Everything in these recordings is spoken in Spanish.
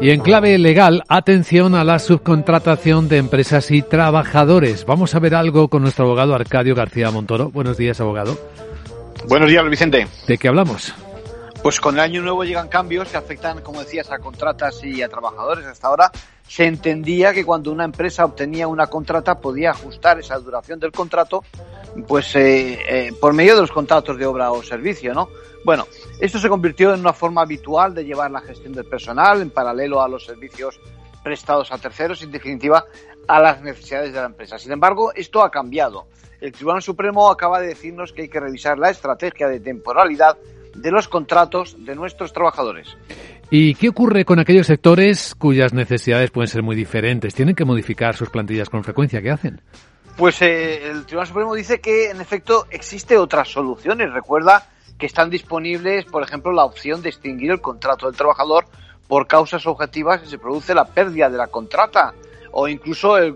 Y en clave legal, atención a la subcontratación de empresas y trabajadores. Vamos a ver algo con nuestro abogado Arcadio García Montoro. Buenos días, abogado. Buenos días, Vicente. ¿De qué hablamos? Pues con el año nuevo llegan cambios que afectan, como decías, a contratas y a trabajadores. Hasta ahora se entendía que cuando una empresa obtenía una contrata podía ajustar esa duración del contrato pues eh, eh, por medio de los contratos de obra o servicio, ¿no? Bueno, esto se convirtió en una forma habitual de llevar la gestión del personal en paralelo a los servicios prestados a terceros, en definitiva, a las necesidades de la empresa. Sin embargo, esto ha cambiado. El Tribunal Supremo acaba de decirnos que hay que revisar la estrategia de temporalidad de los contratos de nuestros trabajadores. ¿Y qué ocurre con aquellos sectores cuyas necesidades pueden ser muy diferentes? ¿Tienen que modificar sus plantillas con frecuencia? ¿Qué hacen? Pues eh, el Tribunal Supremo dice que en efecto existe otras soluciones. Recuerda que están disponibles, por ejemplo, la opción de extinguir el contrato del trabajador por causas objetivas si se produce la pérdida de la contrata o incluso el,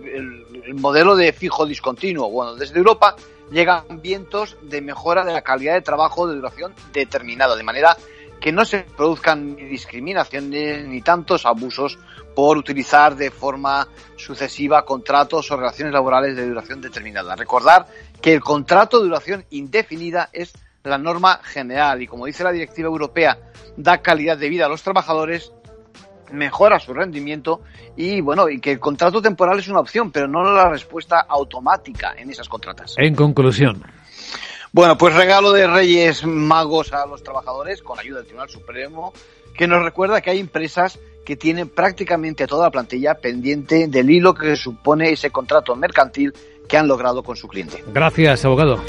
el modelo de fijo discontinuo. Bueno, desde Europa llegan vientos de mejora de la calidad de trabajo de duración determinada, de manera que no se produzcan discriminaciones ni tantos abusos por utilizar de forma sucesiva contratos o relaciones laborales de duración determinada. Recordar que el contrato de duración indefinida es la norma general y como dice la directiva europea, da calidad de vida a los trabajadores, mejora su rendimiento y bueno, y que el contrato temporal es una opción, pero no la respuesta automática en esas contratas. En conclusión. Bueno, pues regalo de Reyes Magos a los trabajadores con ayuda del Tribunal Supremo, que nos recuerda que hay empresas que tienen prácticamente toda la plantilla pendiente del hilo que supone ese contrato mercantil que han logrado con su cliente. Gracias, abogado.